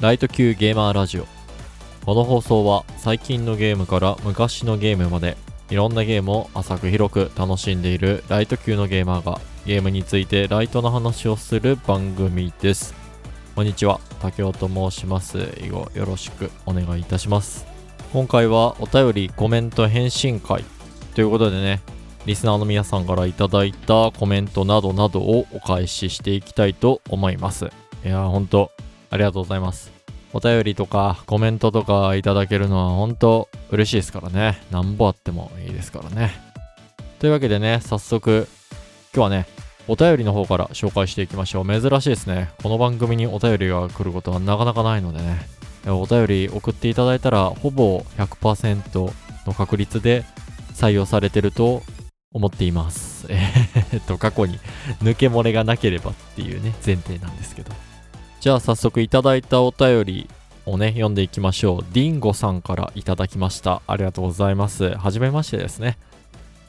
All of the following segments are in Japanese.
ライト級ゲーマーラジオ。この放送は最近のゲームから昔のゲームまでいろんなゲームを浅く広く楽しんでいるライト級のゲーマーがゲームについてライトな話をする番組です。こんにちは。竹雄と申します。以後よろしくお願いいたします。今回はお便りコメント返信会。ということでねリスナーの皆さんからいただいたコメントなどなどをお返ししていきたいと思います。いやーほんとありがとうございます。お便りとかコメントとかいただけるのは本当嬉しいですからね。なんぼあってもいいですからね。というわけでね、早速、今日はね、お便りの方から紹介していきましょう。珍しいですね。この番組にお便りが来ることはなかなかないのでね。お便り送っていただいたら、ほぼ100%の確率で採用されてると思っています。えっと、過去に抜け漏れがなければっていうね、前提なんですけど。じゃあ早速いただいたお便りをね、読んでいきましょう。ディンゴさんからいただきました。ありがとうございます。はじめましてですね。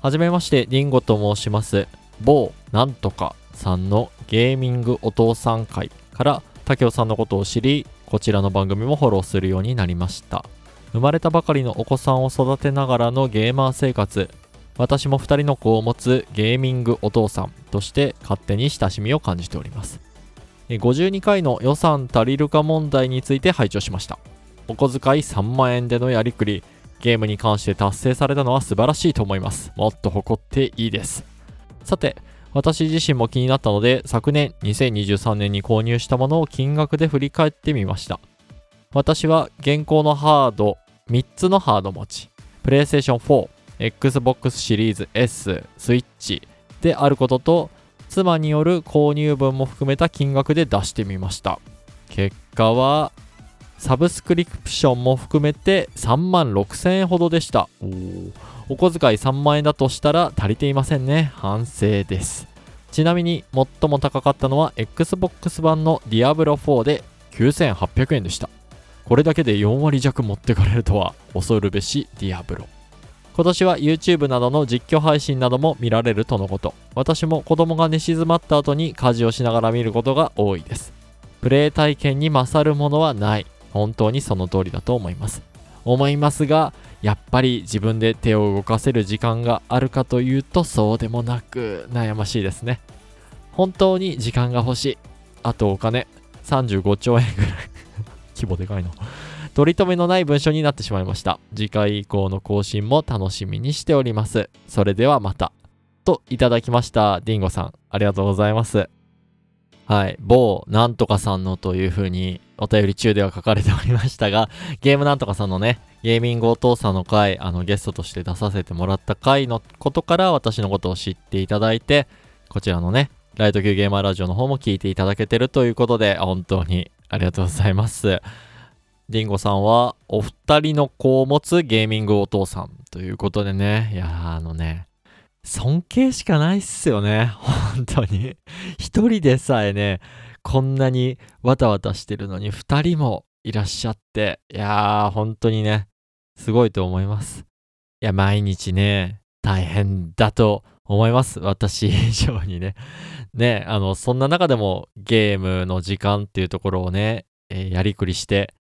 はじめまして、ディンゴと申します。某なんとかさんのゲーミングお父さん会から竹雄さんのことを知り、こちらの番組もフォローするようになりました。生まれたばかりのお子さんを育てながらのゲーマー生活、私も2人の子を持つゲーミングお父さんとして勝手に親しみを感じております。52回の予算足りるか問題について拝聴しました。お小遣い3万円でのやりくりゲームに関して達成されたのは素晴らしいと思います。もっと誇っていいです。さて私自身も気になったので昨年2023年に購入したものを金額で振り返ってみました。私は現行のハード3つのハード持ち PlayStation 4 Xbox シリーズ S スイッチであることと妻による購入分も含めた金額で出してみました。結果はサブスクリプションも含めて3万6000円ほどでした。お小遣い3万円だとしたら足りていませんね。反省です。ちなみに最も高かったのは Xbox 版の Diablo 4で9800円でした。これだけで4割弱持ってかれるとは恐るべしディアブロ。今年は YouTube などの実況配信なども見られるとのこと。私も子供が寝静まった後に家事をしながら見ることが多いです。プレイ体験に勝るものはない。本当にその通りだと思います。思いますが、やっぱり自分で手を動かせる時間があるかというとそうでもなく悩ましいですね。本当に時間が欲しい。あとお金35兆円ぐらい 規模でかいの取り留めのない文章になってしまいました。次回以降の更新も楽しみにしております。それではまた。といただきました。ディンゴさん、ありがとうございます。はい。某なんとかさんのという風にお便り中では書かれておりましたが、ゲームなんとかさんのね、ゲーミングお父さんの回、あのゲストとして出させてもらった回のことから私のことを知っていただいて、こちらのね、ライト級ゲーマーラジオの方も聞いていただけてるということで、本当にありがとうございます。リンゴさんは、お二人の子を持つゲーミングお父さんということでね、いやあのね、尊敬しかないっすよね。本当に。一人でさえね、こんなにわたわたしてるのに二人もいらっしゃって、いやー、本当にね、すごいと思います。いや、毎日ね、大変だと思います。私以上にね。ね、あの、そんな中でもゲームの時間っていうところをね、えー、やりくりして、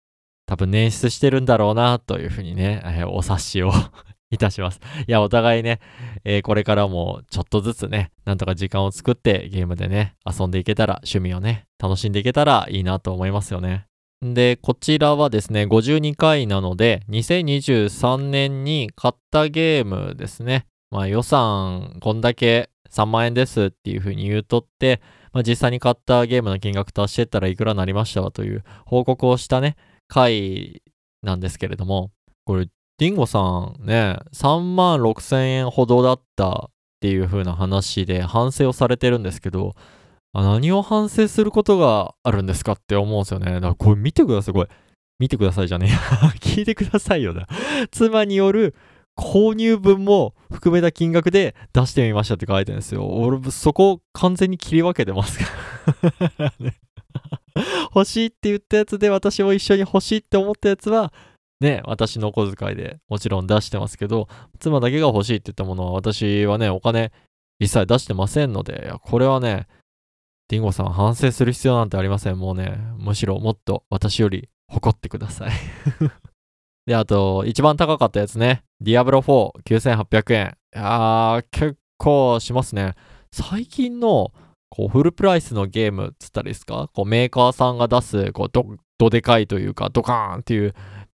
多分捻出してるんだろうなというふうにね、えー、お察しを いたします。いや、お互いね、えー、これからもちょっとずつね、なんとか時間を作ってゲームでね、遊んでいけたら、趣味をね、楽しんでいけたらいいなと思いますよね。で、こちらはですね、52回なので、2023年に買ったゲームですね。まあ予算こんだけ3万円ですっていう風に言うとって、まあ実際に買ったゲームの金額足してったらいくらになりましたわという報告をしたね、回なんですけれども、これ、ディンゴさんね、3万6千円ほどだったっていう風な話で反省をされてるんですけど、何を反省することがあるんですかって思うんですよね。だからこれ見てください、これ。見てくださいじゃねえ。聞いてくださいよな。妻による購入分も含めた金額で出してみましたって書いてるんですよ。俺、そこ完全に切り分けてますからね。欲しいって言ったやつで私も一緒に欲しいって思ったやつは、ね、私のお小遣いでもちろん出してますけど、妻だけが欲しいって言ったものは私はね、お金一切出してませんので、これはね、ディンゴさん反省する必要なんてありません。もうね、むしろもっと私より誇ってください で、あと、一番高かったやつね。ディアブロ4、9800円。いやー、結構しますね。最近の、こう、フルプライスのゲームっつったらですか？こう、メーカーさんが出す、こう、ど、どでかいというか、ドカーンっていう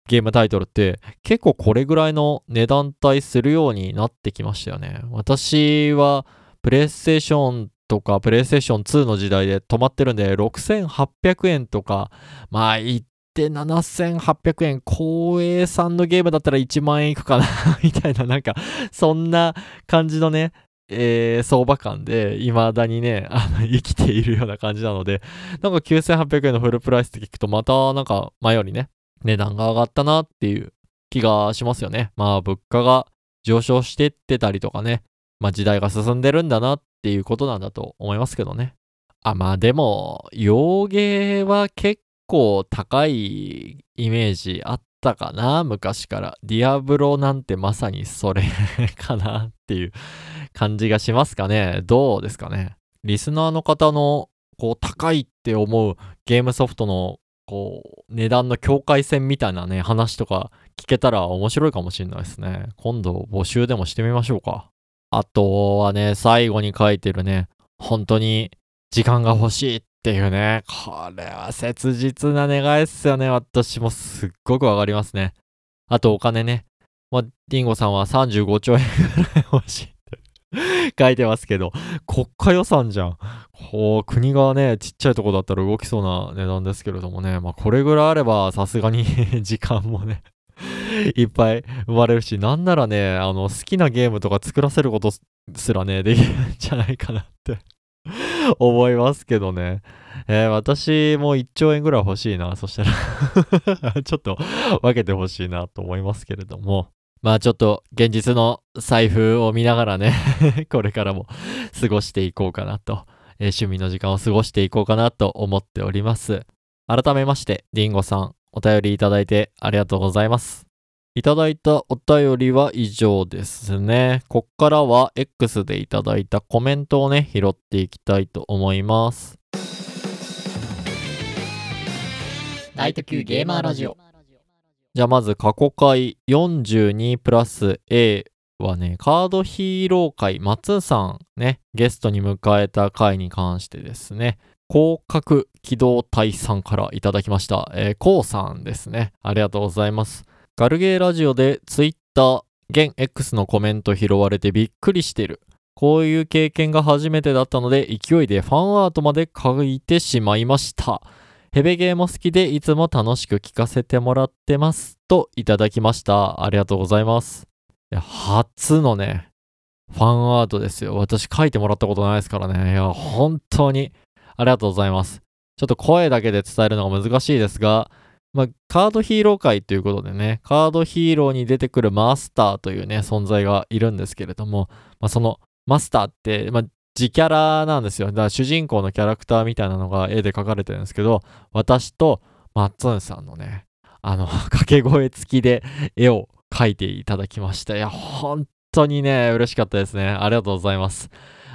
ゲームタイトルって、結構これぐらいの値段帯するようになってきましたよね。私は、プレイステーションとか、プレイステーション2の時代で止まってるんで、6800円とか、まあ、言って7800円、光栄さんのゲームだったら1万円いくかな みたいな、なんか、そんな感じのね、えー、相場感で、未だにね、あの、生きているような感じなので、なんか9800円のフルプライスって聞くと、また、なんか、前よりね、値段が上がったなっていう気がしますよね。まあ、物価が上昇してってたりとかね、まあ、時代が進んでるんだなっていうことなんだと思いますけどね。あ、まあ、でも、洋芸は結構高いイメージあったかな、昔から。ディアブロなんてまさにそれ かなっていう感じがしますかね。どうですかね。リスナーの方のこう高いって思うゲームソフトのこう値段の境界線みたいなね話とか聞けたら面白いかもしれないですね。今度募集でもしてみましょうか。あとはね、最後に書いてるね、本当に時間が欲しいっていうね、これは切実な願いっすよね。私もすっごくわかりますね。あとお金ね。まあ、ディンゴさんは35兆円ぐらい欲しい 書いてますけど、国家予算じゃん。こう、国がね、ちっちゃいとこだったら動きそうな値段ですけれどもね、まあこれぐらいあればさすがに 時間もねいっぱい生まれるし、なんならね、あの、好きなゲームとか作らせることすらね、できるんじゃないかなって 思いますけどね。えー、私も1兆円ぐらい欲しいな。そしたらちょっと分けて欲しいなと思いますけれども。まあちょっと現実の財布を見ながらね これからも過ごしていこうかなと、えー、趣味の時間を過ごしていこうかなと思っております。改めまして、リンゴさん、お便りいただいてありがとうございます。いただいたお便りは以上ですね。こっからは X でいただいたコメントをね、拾っていきたいと思います。ライト級ゲーマーラジオ。じゃあまず過去回42プラス A はね、カードヒーロー会、松さんね、ゲストに迎えた回に関してですね、広角機動隊さんからいただきました。えー、こうさんですね。ありがとうございます。ガルゲーラジオで Twitter、現 X のコメント拾われてびっくりしてる。こういう経験が初めてだったので勢いでファンアートまで書いてしまいました。ヘベゲーも好きでいつも楽しく聞かせてもらってます。といただきました。ありがとうございます。初のね、ファンアートですよ。私書いてもらったことないですからね。いや、本当にありがとうございます。ちょっと声だけで伝えるのが難しいですが、まあ、カードヒーロー界ということでね、カードヒーローに出てくるマスターというね、存在がいるんですけれども、まあ、そのマスターって、まあ、自キャラなんですよ。だから主人公のキャラクターみたいなのが絵で描かれてるんですけど、私とマッツンさんのね、あの、掛け声付きで絵を描いていただきました。いや、本当にね、嬉しかったですね。ありがとうございます。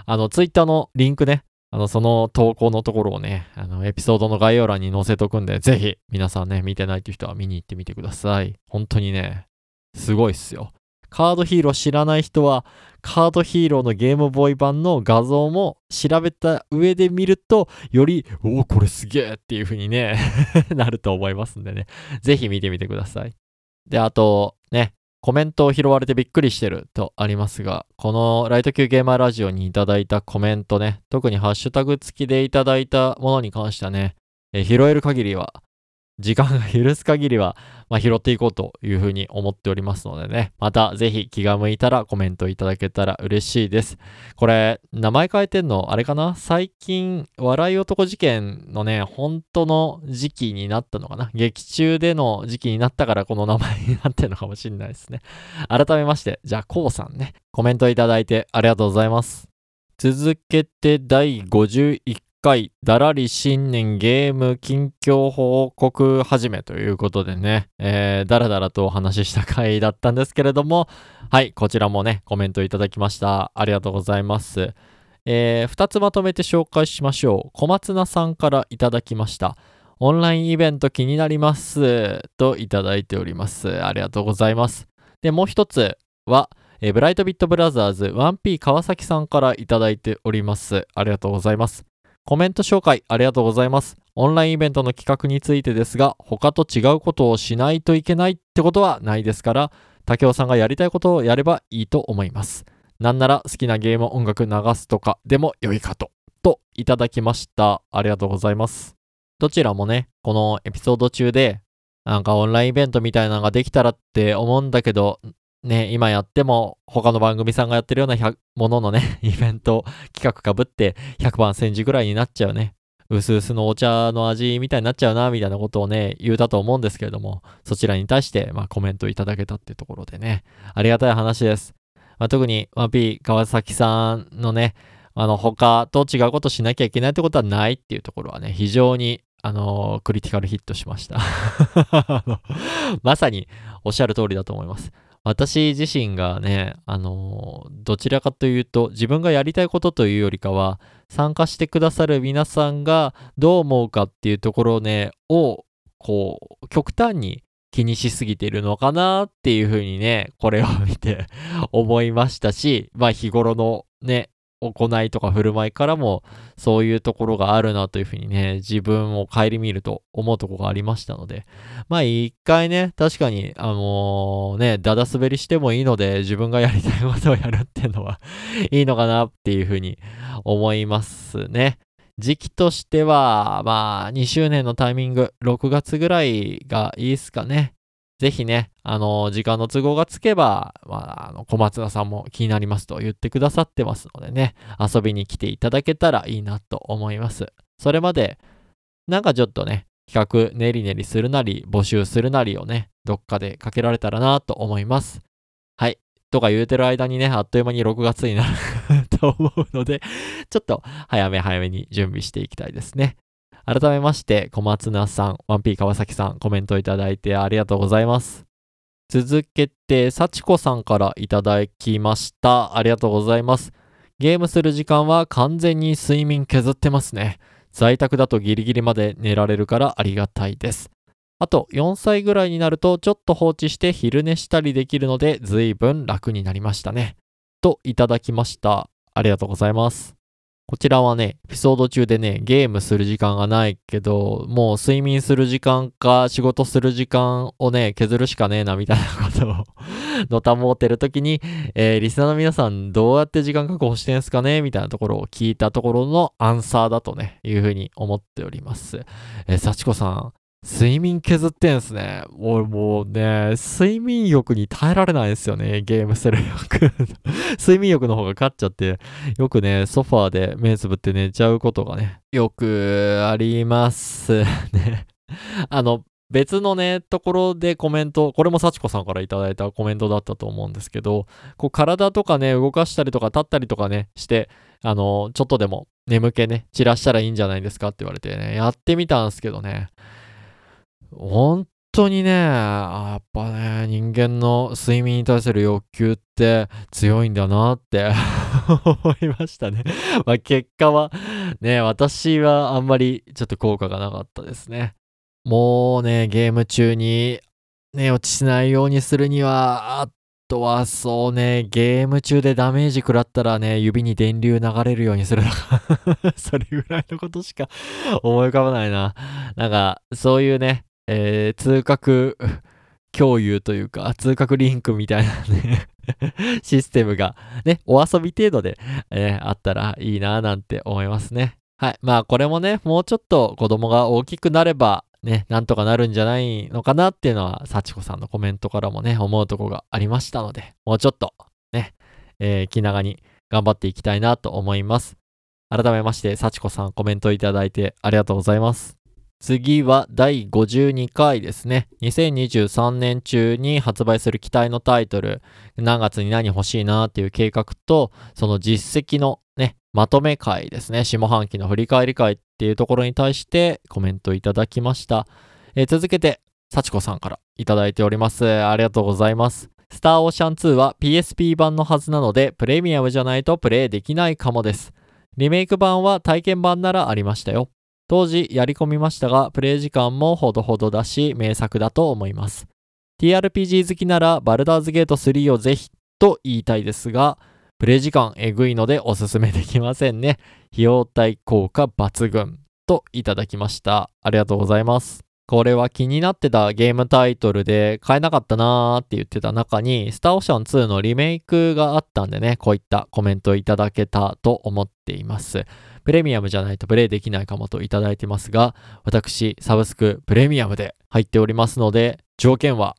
あの、ツイッターのリンクね、あの、その投稿のところをね、あの、エピソードの概要欄に載せとくんで、ぜひ、皆さんね、見てないっていう人は見に行ってみてください。本当にね、すごいっすよ。カードヒーロー知らない人は、カードヒーローのゲームボーイ版の画像も調べた上で見ると、より、おお、これすげえっていう風にね なると思いますんでね。ぜひ見てみてください。で、あと、ね、コメントを拾われてびっくりしてるとありますが、このライト級ゲーマーラジオにいただいたコメントね、特にハッシュタグ付きでいただいたものに関してはね、え拾える限りは時間が許す限りは、まあ、拾っていこうというふうに思っておりますのでね、またぜひ気が向いたらコメントいただけたら嬉しいです。これ、名前変えてんの、あれかな？最近、笑い男事件のね、本当の時期になったのかな？劇中での時期になったからこの名前になってるのかもしれないですね。改めまして、じゃあ、こうさんね、コメントいただいてありがとうございます。続けて第51回だらり新年ゲーム近況報告始めということでね、えー、だらだらとお話しした回だったんですけれども、はい、こちらもね、コメントいただきました。ありがとうございます。えー、2つまとめて紹介しましょう。小松菜さんからいただきました。オンラインイベント気になります。といただいております。ありがとうございます。で、もう一つは、えーブライトビットブラザーズ 1P 川崎さんからいただいております。ありがとうございます。コメント紹介ありがとうございます。オンラインイベントの企画についてですが、他と違うことをしないといけないってことはないですから、竹雄さんがやりたいことをやればいいと思います。なんなら好きなゲーム音楽流すとかでも良いかと。といただきました。ありがとうございます。どちらもね、このエピソード中で、なんかオンラインイベントみたいなのができたらって思うんだけど、ね、今やっても他の番組さんがやってるようなもののね、イベント企画かぶって100番煎じぐらいになっちゃうね。うすうすのお茶の味みたいになっちゃうな、みたいなことをね、言うたと思うんですけれども、そちらに対して、まあ、コメントいただけたってところでね、ありがたい話です。まあ、特に 1P 川崎さんのね、あの、他と違うことしなきゃいけないってことはないっていうところはね、非常に、あのークリティカルヒットしました。まさにおっしゃる通りだと思います。私自身がね、あのどちらかというと、自分がやりたいことというよりかは、参加してくださる皆さんがどう思うかっていうところをね、を、こう、極端に気にしすぎているのかなっていうふうにね、これを見て思いましたし、まあ日頃のね、行いとか振る舞いからもそういうところがあるなというふうにね、自分を顧みると思うところがありましたので、まあ一回ね、確かに、あのね、だだ滑りしてもいいので、自分がやりたいことをやるっていうのは いいのかなっていうふうに思いますね。時期としては、まあ、2周年のタイミング、6月ぐらいがいいですかね。ぜひね、あの、時間の都合がつけば、まあ、あの、小松田さんも気になりますと言ってくださってますのでね、遊びに来ていただけたらいいなと思います。それまで、なんかちょっとね、企画練り練りするなり、募集するなりをね、どっかでかけられたらなと思います。はい。とか言うてる間にね、あっという間に6月になる と思うので、ちょっと早め早めに準備していきたいですね。改めまして、小松菜さん、1P 川崎さん、コメントいただいてありがとうございます。続けて、幸子さんからいただきました。ありがとうございます。ゲームする時間は完全に睡眠削ってますね。在宅だとギリギリまで寝られるからありがたいです。あと、4歳ぐらいになるとちょっと放置して昼寝したりできるので、随分楽になりましたね。といただきました。ありがとうございます。こちらはね、エピソード中でね、ゲームする時間がないけど、もう睡眠する時間か仕事する時間をね、削るしかねえな、みたいなことを のたもうてるときに、えーリスナーの皆さんどうやって時間確保してんすかねみたいなところを聞いたところのアンサーだとね、いうふうに思っております。えー、幸子さん、睡眠削ってんすね。俺もうね、睡眠欲に耐えられないですよね、ゲームする欲。睡眠欲の方が勝っちゃって、よくね、ソファーで目つぶって寝ちゃうことがね、よくあります ね。あの、別のね、ところでコメント、これも幸子さんからいただいたコメントだったと思うんですけど、こう体とかね、動かしたりとか立ったりとかね、して、あの、ちょっとでも眠気ね、散らしたらいいんじゃないですかって言われてね、やってみたんですけどね、本当にね、やっぱね、人間の睡眠に対する欲求って強いんだなって 思いましたね。まあ結果は、ね、私はあんまりちょっと効果がなかったですね。もうね、ゲーム中に寝落ちしないようにするには、あとはそうね、ゲーム中でダメージ食らったらね、指に電流流れるようにするとか、それぐらいのことしか思い浮かばないな。なんか、そういうね、えー通覚 共有というか、通覚リンクみたいなね、システムがね、お遊び程度で、えーあったらいいなぁなんて思いますね。はい。まあこれもね、もうちょっと子供が大きくなれば、ね、なんとかなるんじゃないのかなっていうのは、幸子さんのコメントからもね、思うとこがありましたので、もうちょっと、ね、えー気長に頑張っていきたいなと思います。改めまして、幸子さんコメントいただいてありがとうございます。次は第52回ですね。2023年中に発売する期待のタイトル、何月に何欲しいなっていう計画と、その実績のね、まとめ会ですね。下半期の振り返り会っていうところに対してコメントいただきました。えー続けて、幸子さんからいただいております。ありがとうございます。スターオーシャン2は PSP 版のはずなので、プレミアムじゃないとプレイできないかもです。リメイク版は体験版ならありましたよ。当時やり込みましたが、プレイ時間もほどほどだし、名作だと思います。TRPG 好きなら、バルダーズゲート3をぜひと言いたいですが、プレイ時間えぐいのでおすすめできませんね。費用対効果抜群といただきました。ありがとうございます。これは気になってたゲームタイトルで買えなかったなーって言ってた中に、スターオーシャン2のリメイクがあったんでね、こういったコメントをいただけたと思っています。プレミアムじゃないとプレイできないかもといただいてますが、私、サブスクプレミアムで入っておりますので、条件は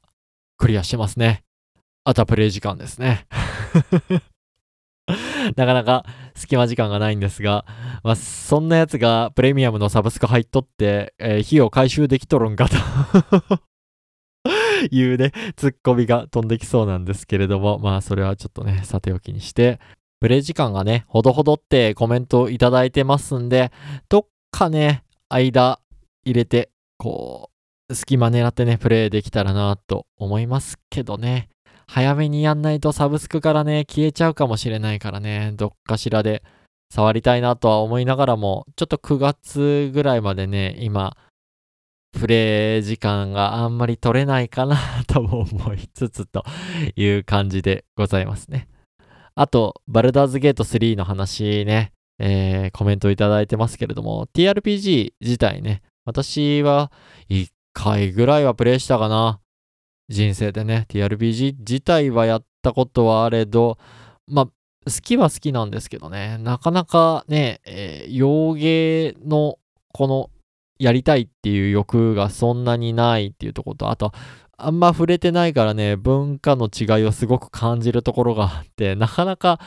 クリアしてますね。あとはプレイ時間ですね。なかなか隙間時間がないんですが、まあ、そんなやつがプレミアムのサブスク入っとって、えー費用回収できとるんかと いうね、ツッコミが飛んできそうなんですけれども、まあそれはちょっとね、さておきにして、プレイ時間がね、ほどほどってコメントいただいてますんで、どっかね、間入れて、こう、隙間狙ってね、プレイできたらなと思いますけどね。早めにやんないとサブスクからね、消えちゃうかもしれないからね、どっかしらで触りたいなとは思いながらも、ちょっと9月ぐらいまでね、今、プレイ時間があんまり取れないかな とも思いつつという感じでございますね。あと、バルダーズゲート3の話ね、えーコメントいただいてますけれども、TRPG 自体ね、私は1回ぐらいはプレイしたかな。人生でね、TRPG 自体はやったことはあれど、まあ、好きは好きなんですけどね、なかなかね、えー洋芸のこのやりたいっていう欲がそんなにないっていうところと、あと、あんま触れてないからね、文化の違いをすごく感じるところがあって、なかなか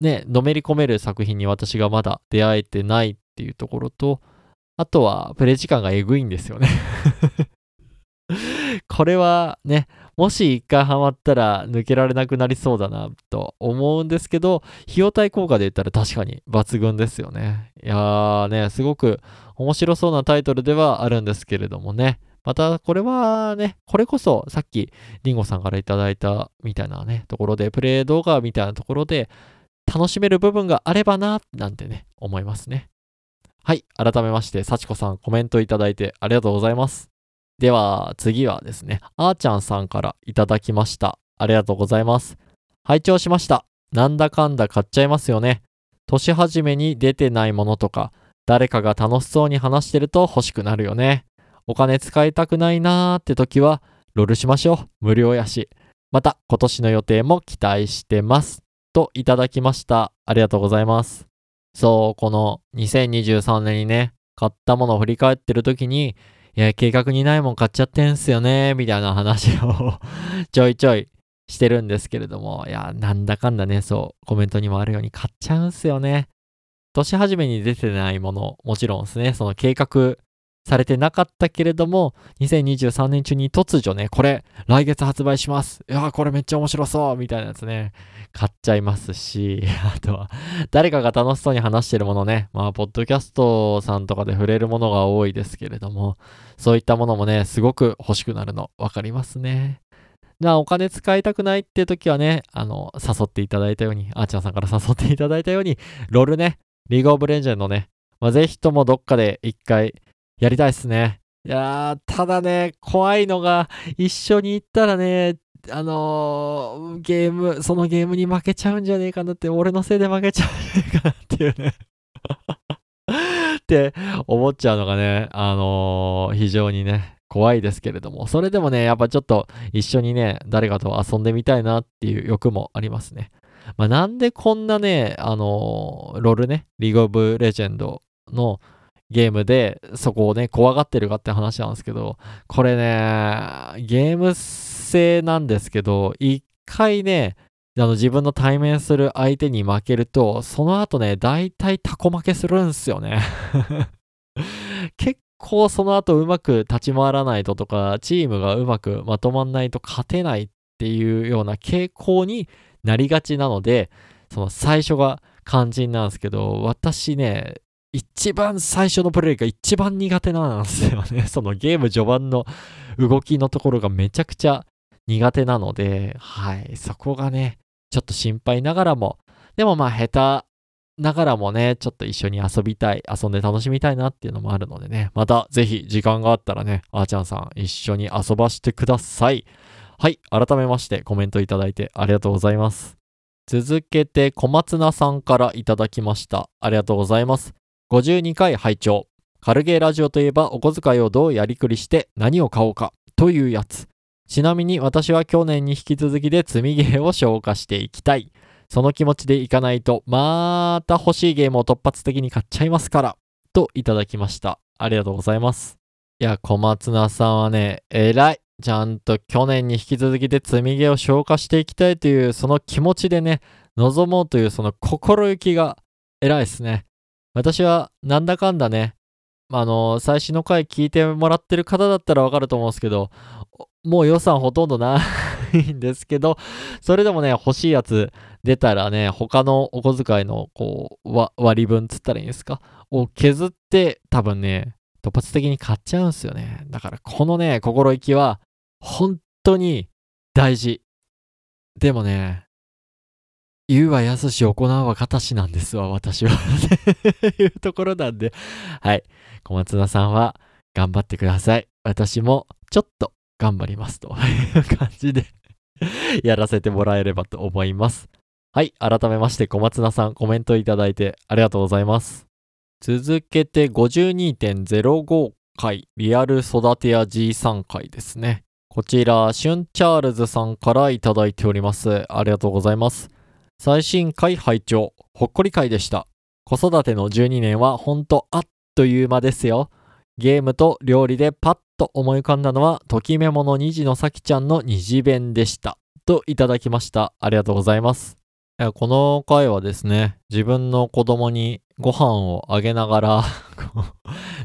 ね、のめり込める作品に私がまだ出会えてないっていうところと、あとはプレイ時間がえぐいんですよね。これはね、もし一回ハマったら抜けられなくなりそうだなと思うんですけど、費用対効果で言ったら確かに抜群ですよね。いやーね、すごく面白そうなタイトルではあるんですけれどもね。またこれはね、これこそさっきリンゴさんからいただいたみたいなね、ところで、プレイ動画みたいなところで楽しめる部分があればな、なんてね、思いますね。はい、改めまして、幸子さんコメントいただいてありがとうございます。では次はですね、あーちゃんさんからいただきました。ありがとうございます。拝聴しました。なんだかんだ買っちゃいますよね。年始めに出てないものとか、誰かが楽しそうに話してると欲しくなるよね。お金使いたくないなーって時は、ロールしましょう。無料やし。また、今年の予定も期待してます。といただきました。ありがとうございます。そう、この2023年にね、買ったものを振り返ってる時に、いや、計画にないもん買っちゃってんすよね、みたいな話を ちょいちょいしてるんですけれども、いや、なんだかんだね、そう、コメントにもあるように買っちゃうんすよね。年始めに出てないもの、もちろんですね、その計画されてなかったけれども、2023年中に突如ね、これ、来月発売します。いやー、これめっちゃ面白そうみたいなやつね、買っちゃいますし、あとは、誰かが楽しそうに話してるものね、まあ、ポッドキャストさんとかで触れるものが多いですけれども、そういったものもね、すごく欲しくなるの分かりますね。じゃあ、お金使いたくないって時はね、あの、誘っていただいたように、あーちゃんさんから誘っていただいたように、ロールね、リーグオブレンジェンドね、まあ、ぜひともどっかで一回やりたいっすね。いやー、ただね、怖いのが、一緒に行ったらね、あのーゲーム、そのゲームに負けちゃうんじゃねえかなって、俺のせいで負けちゃうんじゃねえかなっていうね。って思っちゃうのがね、あのー非常にね、怖いですけれども、それでもね、やっぱちょっと一緒にね、誰かと遊んでみたいなっていう欲もありますね。まあ、なんでこんなね、あのーロールね、リーグオブレジェンドのゲームでそこをね、怖がってるかって話なんですけど、これね、ゲーム性なんですけど、一回ね、あの自分の対面する相手に負けると、その後ね、大体タコ負けするんすよね。結構その後うまく立ち回らないととか、チームがうまくまとまんないと勝てないっていうような傾向になりがちなので、その最初が肝心なんですけど、私ね、一番最初のプレイが一番苦手なんですよね。そのゲーム序盤の動きのところがめちゃくちゃ苦手なので、はい、そこがね、ちょっと心配ながらも、でもまあ下手ながらもね、ちょっと一緒に遊びたい、遊んで楽しみたいなっていうのもあるのでね、またぜひ時間があったらね、あーちゃんさん一緒に遊ばしてください。はい、改めましてコメントいただいてありがとうございます。続けて小松菜さんからいただきました。ありがとうございます。52回拝聴カルゲーラジオといえばお小遣いをどうやりくりして何を買おうかというやつ。ちなみに私は去年に引き続きで積みゲーを消化していきたい。その気持ちでいかないと、また欲しいゲームを突発的に買っちゃいますから。といただきました。ありがとうございます。いや、小松菜さんはね、偉い。ちゃんと去年に引き続きで積みゲーを消化していきたいというその気持ちでね、望もうというその心意気が偉いですね。私はなんだかんだね、あの、最新の回聞いてもらってる方だったらわかると思うんですけど、もう予算ほとんどないんですけど、それでもね、欲しいやつ出たらね、他のお小遣いのこう割り分つったらいいんですか？を削って多分ね、突発的に買っちゃうんですよね。だからこのね、心意気は本当に大事。でもね、言うはやすし行うは形なんですわ、私は。いうところなんで。はい。小松菜さんは頑張ってください。私もちょっと頑張りますという感じで やらせてもらえればと思います。はい。改めまして小松菜さんコメントいただいてありがとうございます。続けて52.05回リアル育て屋 G3 回ですね。こちら、シュンチャールズさんからいただいております。ありがとうございます。最新回拝聴ほっこり回でした。子育ての12年はほんとあっという間ですよ。ゲームと料理でパッと思い浮かんだのは、ときめもの虹のさきちゃんの虹弁でした。といただきました。ありがとうございます。この回はですね、自分の子供にご飯をあげながら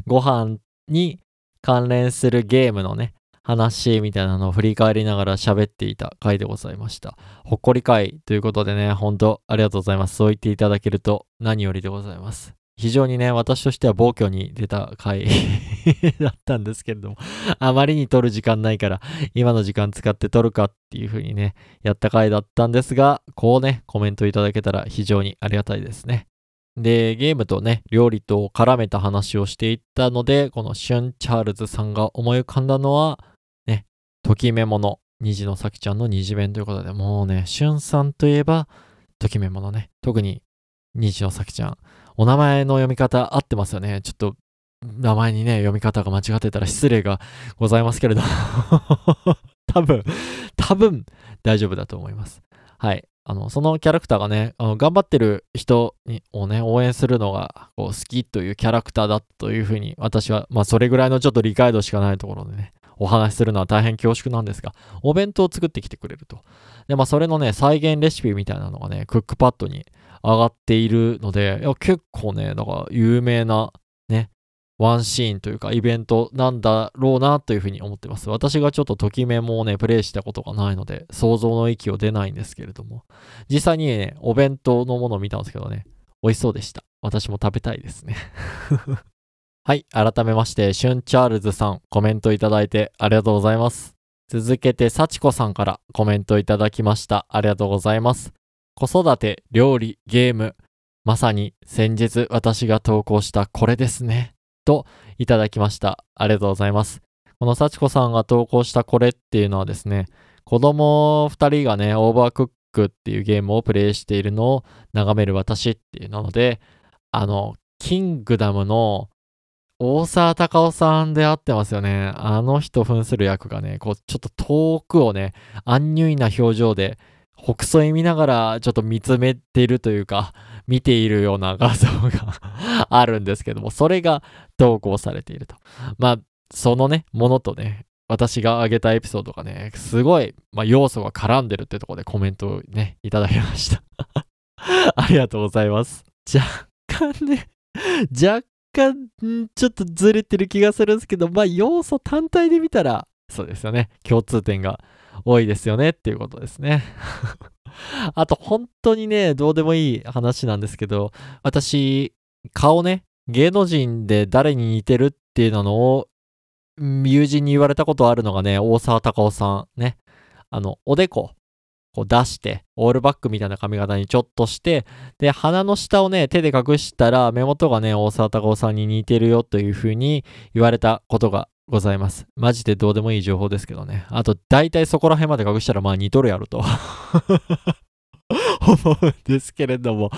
ご飯に関連するゲームのね、話みたいなのを振り返りながら喋っていた回でございました。ほっこり回ということでね、本当ありがとうございます。そう言っていただけると何よりでございます。非常にね、私としては暴挙に出た回 だったんですけれども、あまりに撮る時間ないから、今の時間使って撮るかっていう風にね、やった回だったんですが、こうね、コメントいただけたら非常にありがたいですね。で、ゲームとね、料理と絡めた話をしていったので、このシュン・チャールズさんが思い浮かんだのは、ときめもの、虹のさきちゃんの虹弁ということで、もうね、シュンさんといえば、ときめものね、特に虹のさきちゃん。お名前の読み方合ってますよね。ちょっと、名前にね、読み方が間違ってたら失礼がございますけれど 多分、多分大丈夫だと思います。はい。あの、そのキャラクターがね、あの頑張ってる人にをね、応援するのがこう好きというキャラクターだというふうに、私は、まあ、それぐらいのちょっと理解度しかないところでね、お話しするのは大変恐縮なんですが、お弁当を作ってきてくれると。で、まあ、それのね、再現レシピみたいなのがね、クックパッドに上がっているので、いや結構ね、なんか有名なね、ワンシーンというかイベントなんだろうなというふうに思ってます。私がちょっとときめもをね、プレイしたことがないので、想像の域を出ないんですけれども、実際にね、お弁当のものを見たんですけどね、美味しそうでした。私も食べたいですね。はい、改めまして、シュンチャールズさん、コメントいただいてありがとうございます。続けて、幸子さんからコメントいただきました。ありがとうございます。子育て、料理、ゲーム、まさに先日私が投稿したこれですね。といただきました。ありがとうございます。この幸子さんが投稿したこれっていうのはですね、子供2人がね、オーバークックっていうゲームをプレイしているのを眺める私っていうので、あの、キングダムの大沢たかおさんで会ってますよね。あの人扮する役がね、こう、ちょっと遠くをね、アンニュイな表情で、北斎見ながらちょっと見つめているというか、見ているような画像が あるんですけども、それが投稿されていると。まあ、そのね、ものとね、私が挙げたエピソードがね、すごい、まあ、要素が絡んでるってとこでコメントをね、いただきました。ありがとうございます。若干ね、若干、ちょっとずれてる気がするんですけど、まあ、要素単体で見たら、そうですよね、共通点が多いですよねっていうことですね。あと、本当にね、どうでもいい話なんですけど、私、顔ね、芸能人で誰に似てるっていうのを、友人に言われたことあるのがね、大沢たかおさんね。あの、おでこ。こう出して、オールバックみたいな髪型にちょっとして、で、鼻の下をね、手で隠したら、目元がね、大沢たかおさんに似てるよという風に言われたことがございます。マジでどうでもいい情報ですけどね。あと、大体そこら辺まで隠したら、まあ似とるやろと。思うんですけれども。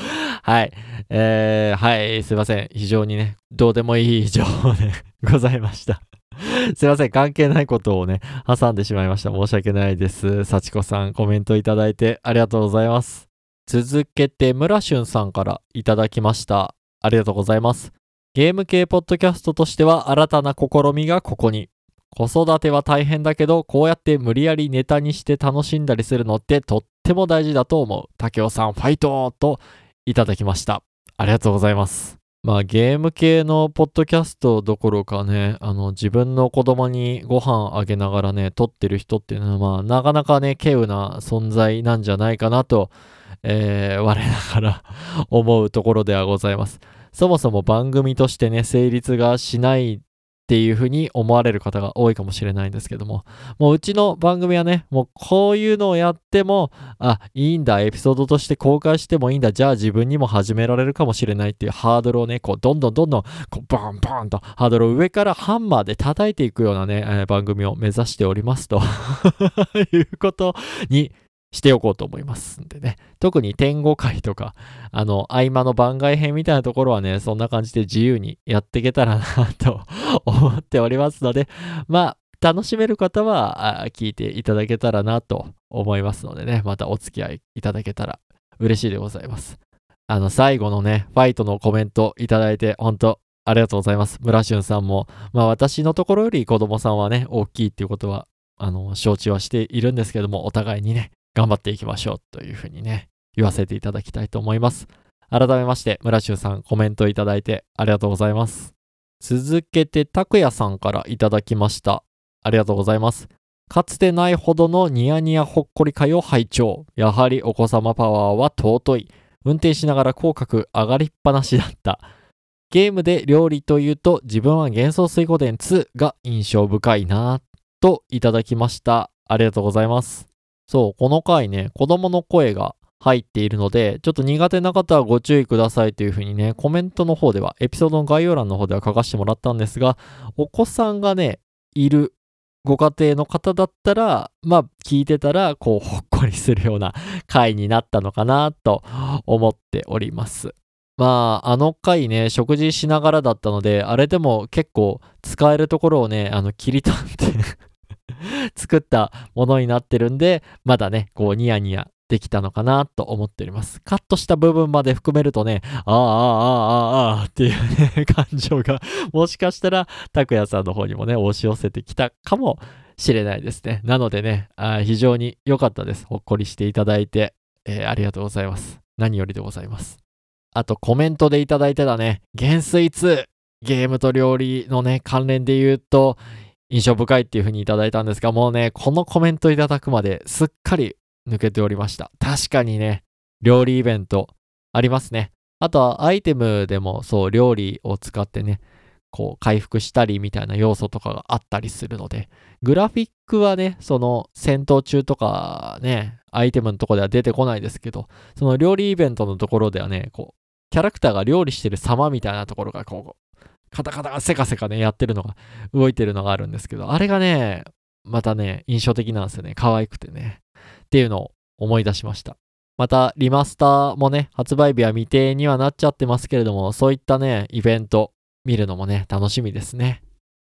はい。えー、はい、すいません。非常にね、どうでもいい情報でございました。すいません。関係ないことをね、挟んでしまいました。申し訳ないです。幸子さん、コメントいただいてありがとうございます。続けて、村俊さんからいただきました。ありがとうございます。ゲーム系ポッドキャストとしては新たな試みがここに。子育ては大変だけど、こうやって無理やりネタにして楽しんだりするのってとっても大事だと思う。竹雄さん、ファイトといただきました。ありがとうございます。まあゲーム系のポッドキャストどころかね、あの自分の子供にご飯あげながらね、撮ってる人っていうのはまあなかなかね、稀有な存在なんじゃないかなと、えー我ながら 思うところではございます。そもそも番組としてね、成立がしないっていうふうに思われる方が多いかもしれないんですけども、もううちの番組はね、もうこういうのをやっても、あ、いいんだ、エピソードとして公開してもいいんだ、じゃあ自分にも始められるかもしれないっていうハードルをね、こう、どんどんどんどん、こう、バンバンとハードルを上からハンマーで叩いていくようなね、えー番組を目指しておりますと。いうことにしておこうと思いますんでね。特に天狗会とか、あの、合間の番外編みたいなところはね、そんな感じで自由にやっていけたらなと 思っておりますので、まあ、楽しめる方は聞いていただけたらなと思いますのでね、またお付き合いいただけたら嬉しいでございます。あの、最後のね、ファイトのコメントいただいて、本当ありがとうございます。村俊さんも、まあ私のところより子供さんはね、大きいっていうことは、あの、承知はしているんですけども、お互いにね、頑張っていきましょうというふうにね、言わせていただきたいと思います。改めまして、村俊さん、コメントいただいてありがとうございます。続けて、拓也さんからいただきました。ありがとうございます。かつてないほどのニヤニヤほっこり会を拝聴。やはりお子様パワーは尊い。運転しながら口角上がりっぱなしだった。ゲームで料理というと自分は幻想水湖伝2が印象深いなぁといただきました。ありがとうございます。そう、この回ね、子供の声が入っているので、ちょっと苦手な方はご注意くださいというふうにね、コメントの方では、エピソードの概要欄の方では書かせてもらったんですが、お子さんがね、いるご家庭の方だったら、まあ、聞いてたら、こう、ほっこりするような回になったのかなと思っております。まあ、あの回ね、食事しながらだったので、あれでも結構使えるところをね、あの、切り取って 作ったものになってるんで、まだね、こう、ニヤニヤできたのかなと思っております。カットした部分まで含めるとね、ああ、ああ、ああ、ああっていうね、感情が、もしかしたら、拓也さんの方にもね、押し寄せてきたかもしれないですね。なのでね、あ非常に良かったです。ほっこりしていただいて、えーありがとうございます。何よりでございます。あと、コメントでいただいてたね、減水2、ゲームと料理のね、関連で言うと、印象深いっていう風にいただいたんですが、もうね、このコメントいただくまですっかり抜けておりました。確かにね、料理イベントありますね。あとはアイテムでもそう、料理を使ってね、こう回復したりみたいな要素とかがあったりするので、グラフィックはね、その戦闘中とかね、アイテムのとこでは出てこないですけど、その料理イベントのところではね、こう、キャラクターが料理してる様みたいなところがこう、カタカタセカセカね、やってるのが、動いてるのがあるんですけど、あれがね、またね、印象的なんですよね。可愛くてね。っていうのを思い出しました。また、リマスターもね、発売日は未定にはなっちゃってますけれども、そういったね、イベント見るのもね、楽しみですね。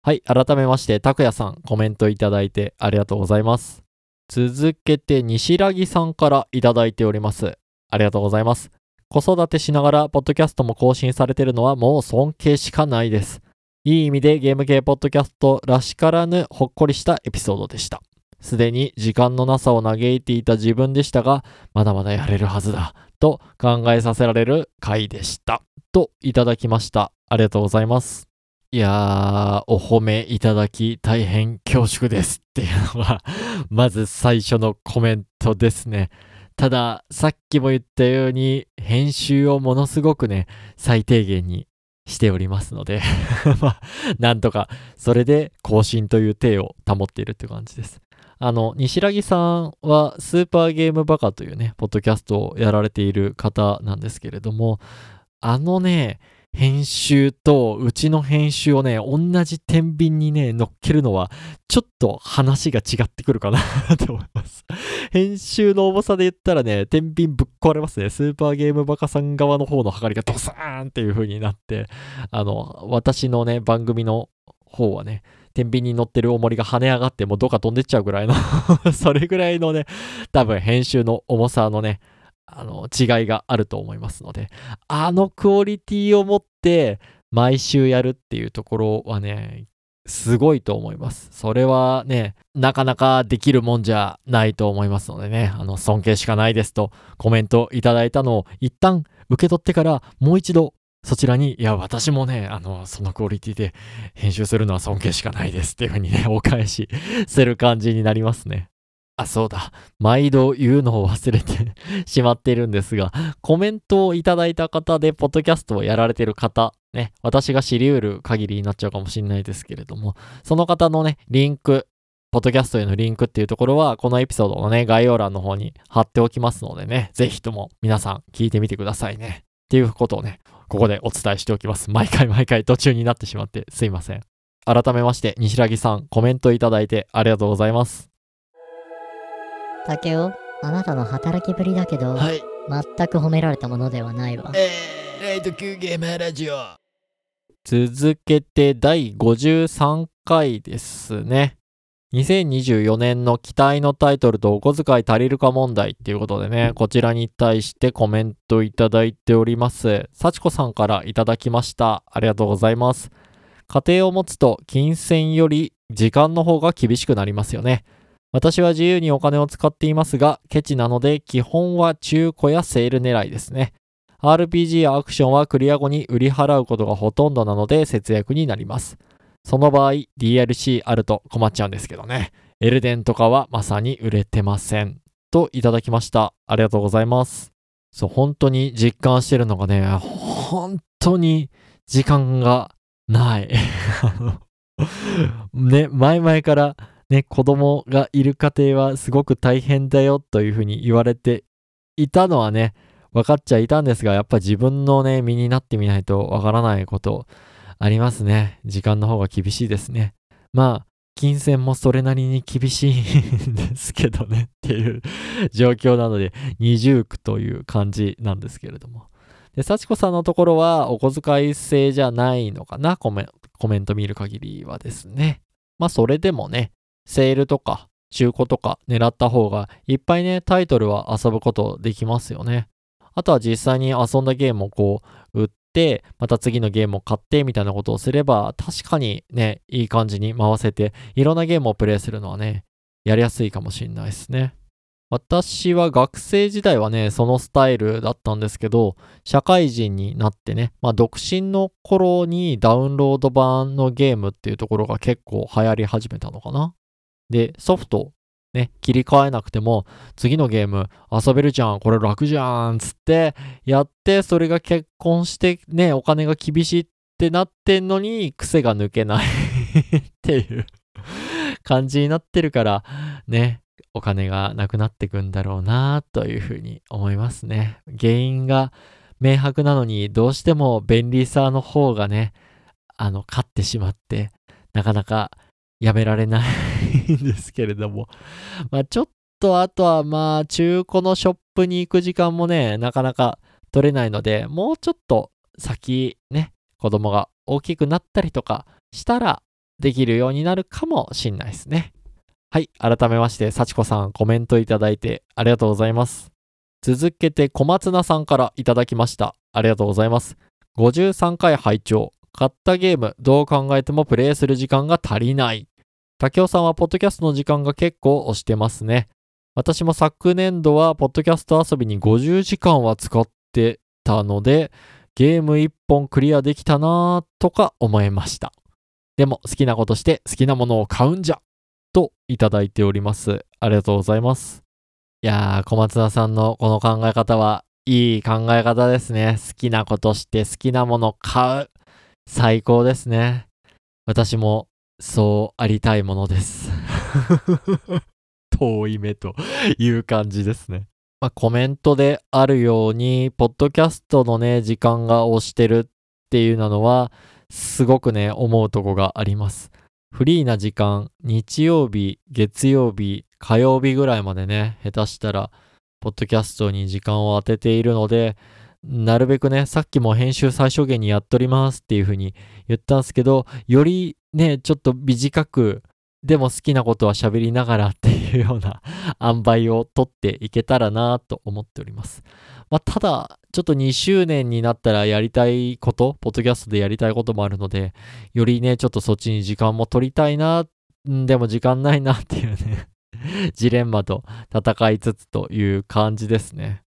はい、改めまして、拓也さん、コメントいただいてありがとうございます。続けて、西良木さんからいただいております。ありがとうございます。子育てしながら、ポッドキャストも更新されてるのはもう尊敬しかないです。いい意味でゲーム系ポッドキャストらしからぬほっこりしたエピソードでした。すでに時間のなさを嘆いていた自分でしたが、まだまだやれるはずだ、と考えさせられる回でした。といただきました。ありがとうございます。いやー、お褒めいただき大変恐縮ですっていうのが、まず最初のコメントですね。ただ、さっきも言ったように、編集をものすごくね、最低限にしておりますので、まあ、なんとか、それで更新という体を保っているって感じです。あの、西良木さんはスーパーゲームバカというね、ポッドキャストをやられている方なんですけれども、あのね、編集とうちの編集をね、同じ天秤にね、乗っけるのは、ちょっと話が違ってくるかな と思います。編集の重さで言ったらね、天秤ぶっ壊れますね。スーパーゲームバカさん側の方の測りがドサーンっていう風になって、あの、私のね、番組の方はね、天秤に乗ってる重りが跳ね上がってもうどっか飛んでっちゃうぐらいの それぐらいのね、多分編集の重さのね、あの、違いがあると思いますので、あのクオリティを持って毎週やるっていうところはね、すごいと思います。それはね、なかなかできるもんじゃないと思いますのでね、あの、尊敬しかないですとコメントいただいたのを一旦受け取ってからもう一度そちらに、いや、私もね、あの、そのクオリティで編集するのは尊敬しかないですっていう風にね、お返しする感じになりますね。あ、そうだ。毎度言うのを忘れてしまっているんですが、コメントをいただいた方で、ポッドキャストをやられている方、ね、私が知り得る限りになっちゃうかもしれないですけれども、その方のね、リンク、ポッドキャストへのリンクっていうところは、このエピソードのね、概要欄の方に貼っておきますのでね、ぜひとも皆さん聞いてみてくださいね。っていうことをね、ここでお伝えしておきます。毎回毎回途中になってしまってすいません。改めまして、西良木さん、コメントいただいてありがとうございます。竹雄、あなたの働きぶりだけど、い。全く褒められたものではないわ。えー、ライト級ゲームラジオ。続けて第53回ですね。2024年の期待のタイトルとお小遣い足りるか問題っていうことでね、こちらに対してコメントいただいております。幸子さんからいただきました。ありがとうございます。家庭を持つと金銭より時間の方が厳しくなりますよね。私は自由にお金を使っていますが、ケチなので基本は中古やセール狙いですね。RPG やアクションはクリア後に売り払うことがほとんどなので節約になります。その場合、DLC あると困っちゃうんですけどね。エルデンとかはまさに売れてません。といただきました。ありがとうございます。そう、本当に実感してるのがね、本当に時間がない。ね、前々からね、子供がいる家庭はすごく大変だよというふうに言われていたのはね、分かっちゃいたんですが、やっぱ自分のね、身になってみないとわからないことありますね。時間の方が厳しいですね。まあ、金銭もそれなりに厳しいんですけどねっていう状況なので、二重苦という感じなんですけれども。で、幸子さんのところはお小遣い制じゃないのかな？コメコメント見る限りはですね。まあ、それでもね、セールとか中古とか狙った方がいっぱいね、タイトルは遊ぶことできますよね。あとは実際に遊んだゲームをこう売って、また次のゲームを買ってみたいなことをすれば、確かにね、いい感じに回せて、いろんなゲームをプレイするのはね、やりやすいかもしれないですね。私は学生時代はね、そのスタイルだったんですけど、社会人になってね、まあ独身の頃にダウンロード版のゲームっていうところが結構流行り始めたのかな。で、ソフトね、切り替えなくても、次のゲーム遊べるじゃん、これ楽じゃん、つってやって、それが結婚してね、お金が厳しいってなってんのに、癖が抜けない っていう感じになってるから、ね、お金がなくなってくんだろうなというふうに思いますね。原因が明白なのに、どうしても便利さの方がね、あの、勝ってしまって、なかなかやめられないんですけれども。まあちょっとあとはまあ中古のショップに行く時間もね、なかなか取れないので、もうちょっと先ね、子供が大きくなったりとかしたらできるようになるかもしんないですね。はい。改めまして、幸子さんコメントいただいてありがとうございます。続けて小松菜さんからいただきました。ありがとうございます。53回拝聴買ったゲーム、どう考えてもプレイする時間が足りない。竹雄さんはポッドキャストの時間が結構押してますね。私も昨年度はポッドキャスト遊びに50時間は使ってたので、ゲーム1本クリアできたなぁとか思いました。でも好きなことして好きなものを買うんじゃといただいております。ありがとうございます。いやー、小松菜さんのこの考え方はいい考え方ですね。好きなことして好きなもの買う。最高ですね。私もそうありたいものです。遠い目という感じですね。まあ、コメントであるように、ポッドキャストのね、時間が押してるっていうのは、すごくね、思うとこがあります。フリーな時間、日曜日、月曜日、火曜日ぐらいまでね、下手したら、ポッドキャストに時間を当てているので、なるべくね、さっきも編集最小限にやっとりますっていう風に言ったんですけど、よりね、ちょっと短く、でも好きなことは喋りながらっていうような 塩梅を取っていけたらなと思っております。まあ、ただ、ちょっと2周年になったらやりたいこと、ポッドキャストでやりたいこともあるので、よりね、ちょっとそっちに時間も取りたいな、んでも時間ないなっていうねジレンマと戦いつつという感じですね。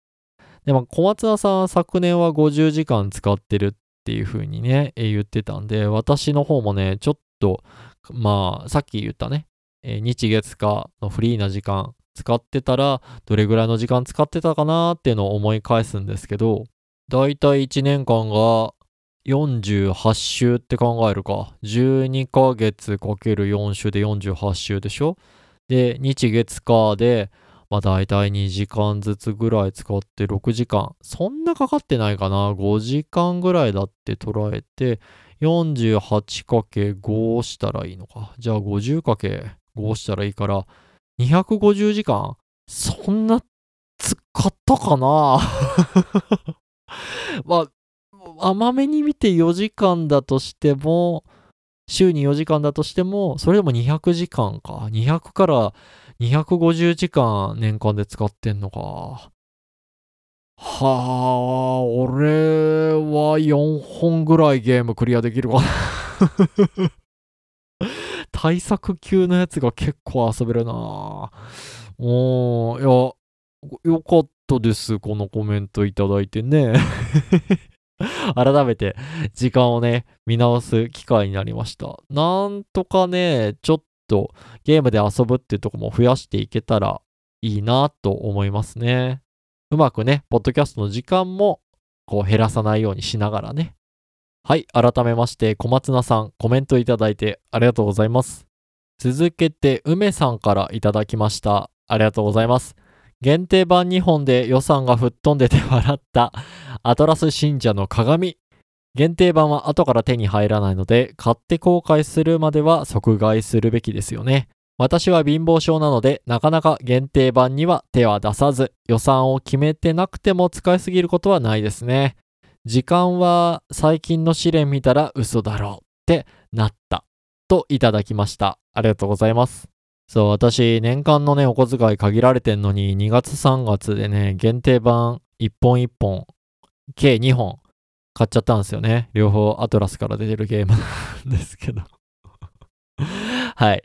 でも小松菜さんは昨年は50時間使ってるっていう風にね、言ってたんで、私の方もね、ちょっと、まあ、さっき言ったね、日月火のフリーな時間使ってたら、どれぐらいの時間使ってたかなっていうのを思い返すんですけど、だいたい1年間が48週って考えるか。12ヶ月かける4週で48週でしょで、日月火で、まあ大体2時間ずつぐらい使って6時間。そんなかかってないかな。5時間ぐらいだって捉えて、48×5 したらいいのか。じゃあ 50×5 したらいいから、250時間そんな使ったかな？まあ、甘めに見て4時間だとしても、週に4時間だとしても、それでも200時間か。200から250時間年間で使ってんのか。はあ、俺は4本ぐらいゲームクリアできるかな。対策級のやつが結構遊べるな。おー、いや、よかったです。このコメントいただいてね。改めて時間をね、見直す機会になりました。なんとかね、ちょっとゲームで遊ぶっていうとこも増やしていけたらいいなと思いますね。うまくね、ポッドキャストの時間もこう減らさないようにしながらね。はい、改めまして小松菜さんコメントいただいてありがとうございます。続けて梅さんからいただきました。ありがとうございます。限定版2本で予算が吹っ飛んでて笑ったアトラス信者の鏡。限定版は後から手に入らないので、買って後悔するまでは即買いするべきですよね。私は貧乏症なので、なかなか限定版には手は出さず、予算を決めてなくても使いすぎることはないですね。時間は最近の試練見たら嘘だろうってなった。といただきました。ありがとうございます。そう、私、年間のね、お小遣い限られてんのに、2月3月でね、限定版1本1本、計2本買っちゃったんですよね。両方アトラスから出てるゲームなんですけど。はい。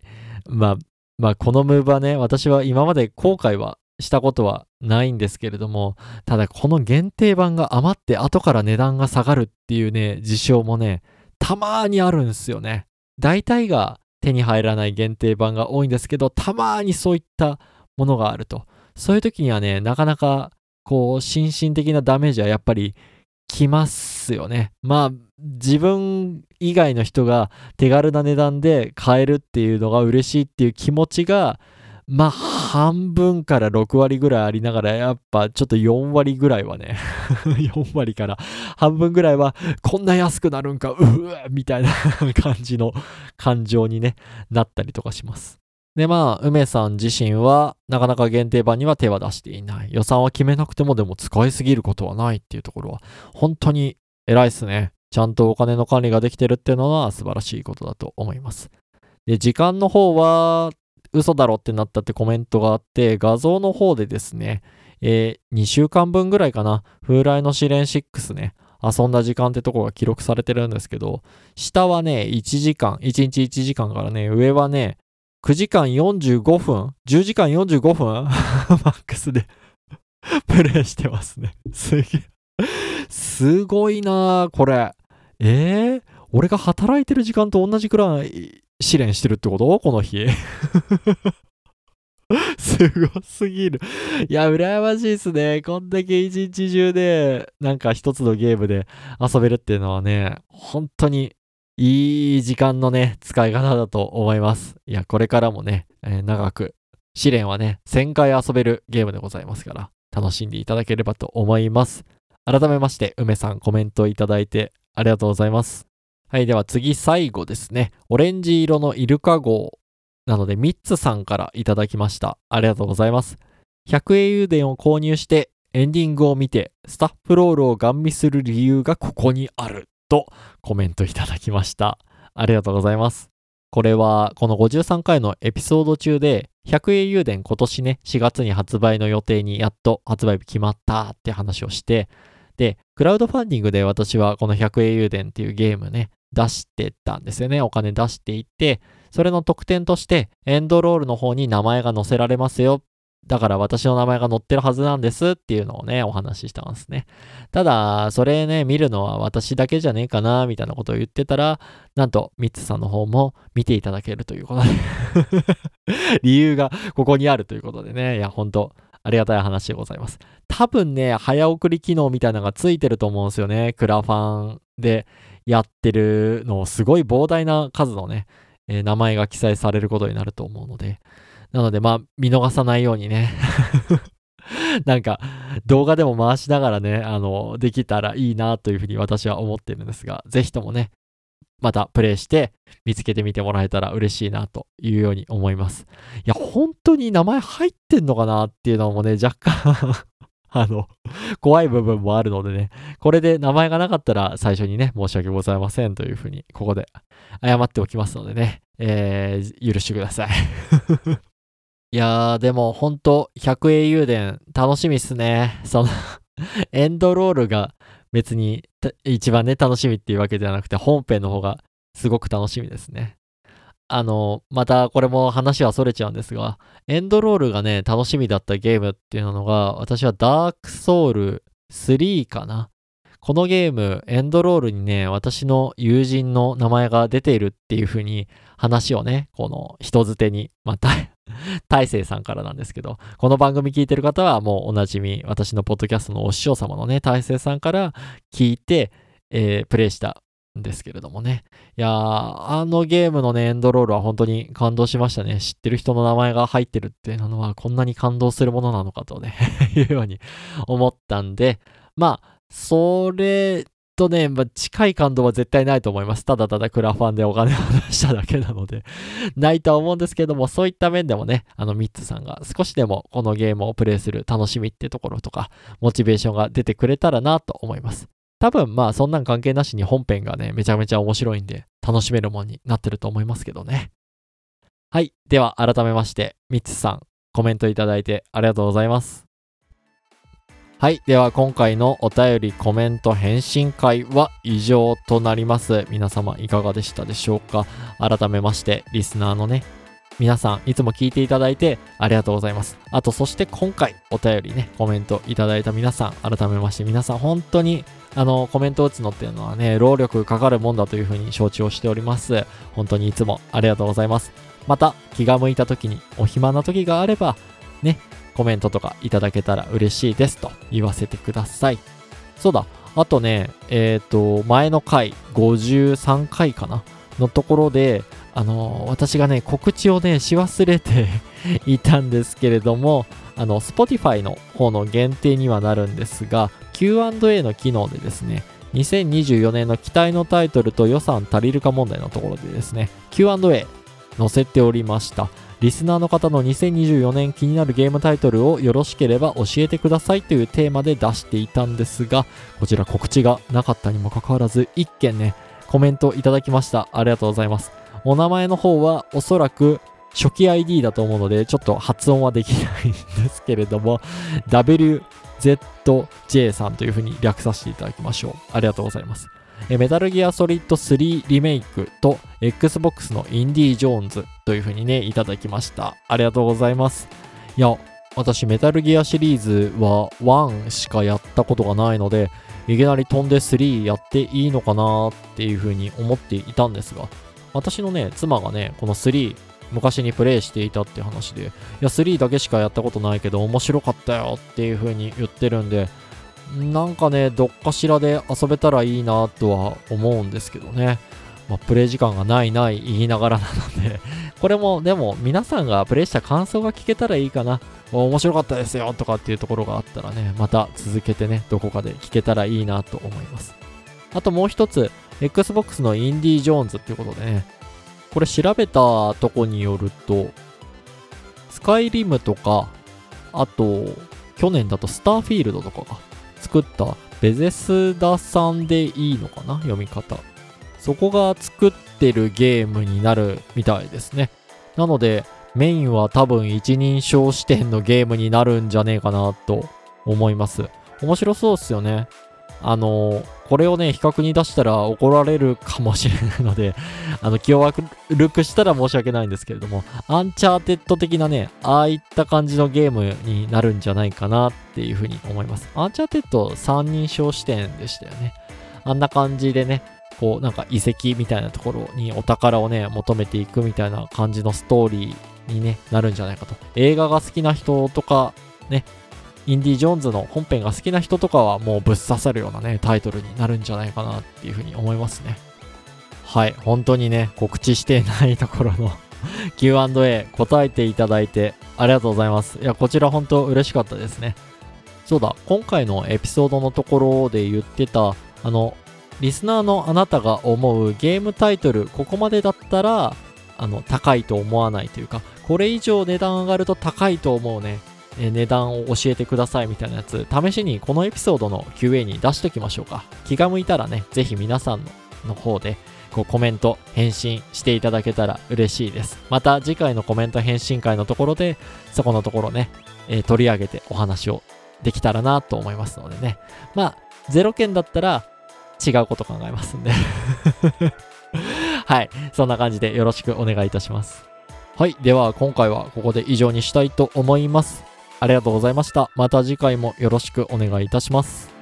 まあ、まあ、このムーブはね、私は今まで後悔はしたことはないんですけれども、ただこの限定版が余って後から値段が下がるっていうね、事象もね、たまーにあるんですよね。大体が手に入らない限定版が多いんですけど、たまーにそういったものがあると。そういう時にはね、なかなかこう、心身的なダメージはやっぱりきますよね。まあ、自分以外の人が手軽な値段で買えるっていうのが嬉しいっていう気持ちが、まあ、半分から6割ぐらいありながら、やっぱちょっと4割ぐらいはね、4割から半分ぐらいは、こんな安くなるんか、うわみたいな感じの感情にね、なったりとかします。で、まあ、梅さん自身は、なかなか限定版には手は出していない。予算は決めなくてもでも使いすぎることはないっていうところは、本当に偉いっすね。ちゃんとお金の管理ができてるっていうのは素晴らしいことだと思います。で、時間の方は、嘘だろってなったってコメントがあって、画像の方でですね、えー2週間分ぐらいかな、風来の試練6ね、遊んだ時間ってとこが記録されてるんですけど、下はね、1時間、1日1時間からね、上はね、9時間45分 ?10 時間45分？マックスで プレイしてますね。すげえ。すごいなあこれ。えー、俺が働いてる時間と同じくらい試練してるってこと？この日。すごすぎる。いや、羨ましいっすね。こんだけ一日中で、なんか一つのゲームで遊べるっていうのはね、本当にいい時間のね、使い方だと思います。いや、これからもね、えー長く試練はね、1000回遊べるゲームでございますから、楽しんでいただければと思います。改めまして、梅さんコメントいただいてありがとうございます。はい、では次最後ですね。オレンジ色のイルカ号なので、ミッツさんからいただきました。ありがとうございます。100英雄伝を購入して、エンディングを見て、スタッフロールをガン見する理由がここにあるとコメントいただきました。ありがとうございます。これは、この53回のエピソード中で、100英雄伝今年ね、4月に発売の予定にやっと発売日決まったって話をして、で、クラウドファンディングで私はこの100英雄伝っていうゲームね、出してたんですよね。お金出していって、それの特典として、エンドロールの方に名前が載せられますよ。だから私の名前が載ってるはずなんですっていうのをね、お話ししたんですね。ただ、それね、見るのは私だけじゃねえかな、みたいなことを言ってたら、なんと、ミッツさんの方も見ていただけるということで、理由がここにあるということでね、いや、本当ありがたい話でございます。多分ね、早送り機能みたいなのがついてると思うんですよね。クラファンでやってるのをすごい膨大な数のね、えー名前が記載されることになると思うので、なので、まあ、見逃さないようにね、なんか、動画でも回しながらね、あの、できたらいいなというふうに私は思ってるんですが、ぜひともね、またプレイして見つけてみてもらえたら嬉しいなというように思います。いや、本当に名前入ってんのかなっていうのもね、若干 あの、怖い部分もあるのでね、これで名前がなかったら最初にね、申し訳ございませんというふうに、ここで謝っておきますのでね、えー、許してください。いやー、でも本当100英雄伝楽しみっすね。その エンドロールが別に一番ね、楽しみっていうわけじゃなくて、本編の方がすごく楽しみですね。あの、またこれも話はそれちゃうんですが、エンドロールがね、楽しみだったゲームっていうのが、私はダークソウル3かな。このゲーム、エンドロールにね、私の友人の名前が出ているっていう風に話をね、この人づてに、また、大勢さんからなんですけど、この番組聞いてる方はもうおなじみ、私のポッドキャストのお師匠様のね、大勢さんから聞いて、えープレイしたんですけれどもね。いやー、あのゲームのね、エンドロールは本当に感動しましたね。知ってる人の名前が入ってるっていうのは、こんなに感動するものなのかとね、いうように思ったんで、まあ、それとね、まあ、近い感動は絶対ないと思います。ただただクラファンでお金を出しただけなので、ないとは思うんですけども、そういった面でもね、あのミッツさんが少しでもこのゲームをプレイする楽しみってところとか、モチベーションが出てくれたらなと思います。多分まあそんなん関係なしに本編がね、めちゃめちゃ面白いんで、楽しめるものになってると思いますけどね。はい。では改めまして、ミッツさん、コメントいただいてありがとうございます。はい。では、今回のお便り、コメント、返信会は以上となります。皆様、いかがでしたでしょうか？改めまして、リスナーのね、皆さん、いつも聞いていただいてありがとうございます。あと、そして今回、お便りね、コメントいただいた皆さん、改めまして、皆さん、本当に、あの、コメントを打つのっていうのはね、労力かかるもんだというふうに承知をしております。本当にいつもありがとうございます。また、気が向いた時に、お暇な時があれば、ね、コメントとかいただけたら嬉しいですと言わせてください。そうだ、あとね、えっ、と、前の回、53回かな？のところで、あの私がね、告知をね、し忘れて いたんですけれども、あの、Spotify の方の限定にはなるんですが、Q&A の機能でですね、2024年の期待のタイトルと予算足りるか問題のところでですね、Q&A 載せておりました。リスナーの方の2024年気になるゲームタイトルをよろしければ教えてくださいというテーマで出していたんですが、こちら告知がなかったにもかかわらず、一件ね、コメントいただきました。ありがとうございます。お名前の方はおそらく初期 ID だと思うので、ちょっと発音はできないんですけれども、WZJ さんというふうに略させていただきましょう。ありがとうございます。メタルギアソリッド3リメイクと Xbox のインディ・ージョーンズというふうにね、いただきました。ありがとうございます。いや、私メタルギアシリーズは1しかやったことがないので、いきなり飛んで3やっていいのかなっていうふうに思っていたんですが、私のね、妻がね、この3、昔にプレイしていたって話で、いや、3だけしかやったことないけど面白かったよっていう風に言ってるんで、なんかね、どっかしらで遊べたらいいなとは思うんですけどね。まあ、プレイ時間がないない言いながらなので これもでも皆さんがプレイした感想が聞けたらいいかな。面白かったですよとかっていうところがあったらね、また続けてね、どこかで聞けたらいいなと思います。あともう一つ、Xbox のインディ・ジョーンズっていうことでね、これ調べたとこによると、スカイリムとか、あと、去年だとスターフィールドとかが作ったベゼスダさんでいいのかな？読み方。そこが作ってるゲームになるみたいですね。なので、メインは多分一人称視点のゲームになるんじゃねえかなと思います。面白そうっすよね。あのこれをね、比較に出したら怒られるかもしれないので、あの、気を悪くしたら申し訳ないんですけれども、アンチャーテッド的なね、ああいった感じのゲームになるんじゃないかなっていうふうに思います。アンチャーテッド3人称視点でしたよね。あんな感じでね、こう、なんか遺跡みたいなところにお宝をね、求めていくみたいな感じのストーリーに、ね、なるんじゃないかと。映画が好きな人とか、ね、インディ・ジョーンズの本編が好きな人とかはもうぶっ刺さるようなね、タイトルになるんじゃないかなっていうふうに思いますね。はい、本当にね、告知してないところの Q&A 答えていただいてありがとうございます。いや、こちら本当嬉しかったですね。そうだ、今回のエピソードのところで言ってた、あの、リスナーのあなたが思うゲームタイトル、ここまでだったら、あの、高いと思わないというか、これ以上値段上がると高いと思うね、え値段を教えてくださいみたいなやつ、試しにこのエピソードの QA に出しておきましょうか。気が向いたらね、ぜひ皆さんの方で、こうコメント、返信していただけたら嬉しいです。また次回のコメント返信会のところで、そこのところね、えー、取り上げてお話をできたらなと思いますのでね。まあ、0件だったら違うこと考えますんで はい。そんな感じでよろしくお願いいたします。はい。では、今回はここで以上にしたいと思います。ありがとうございました。また次回もよろしくお願いいたします。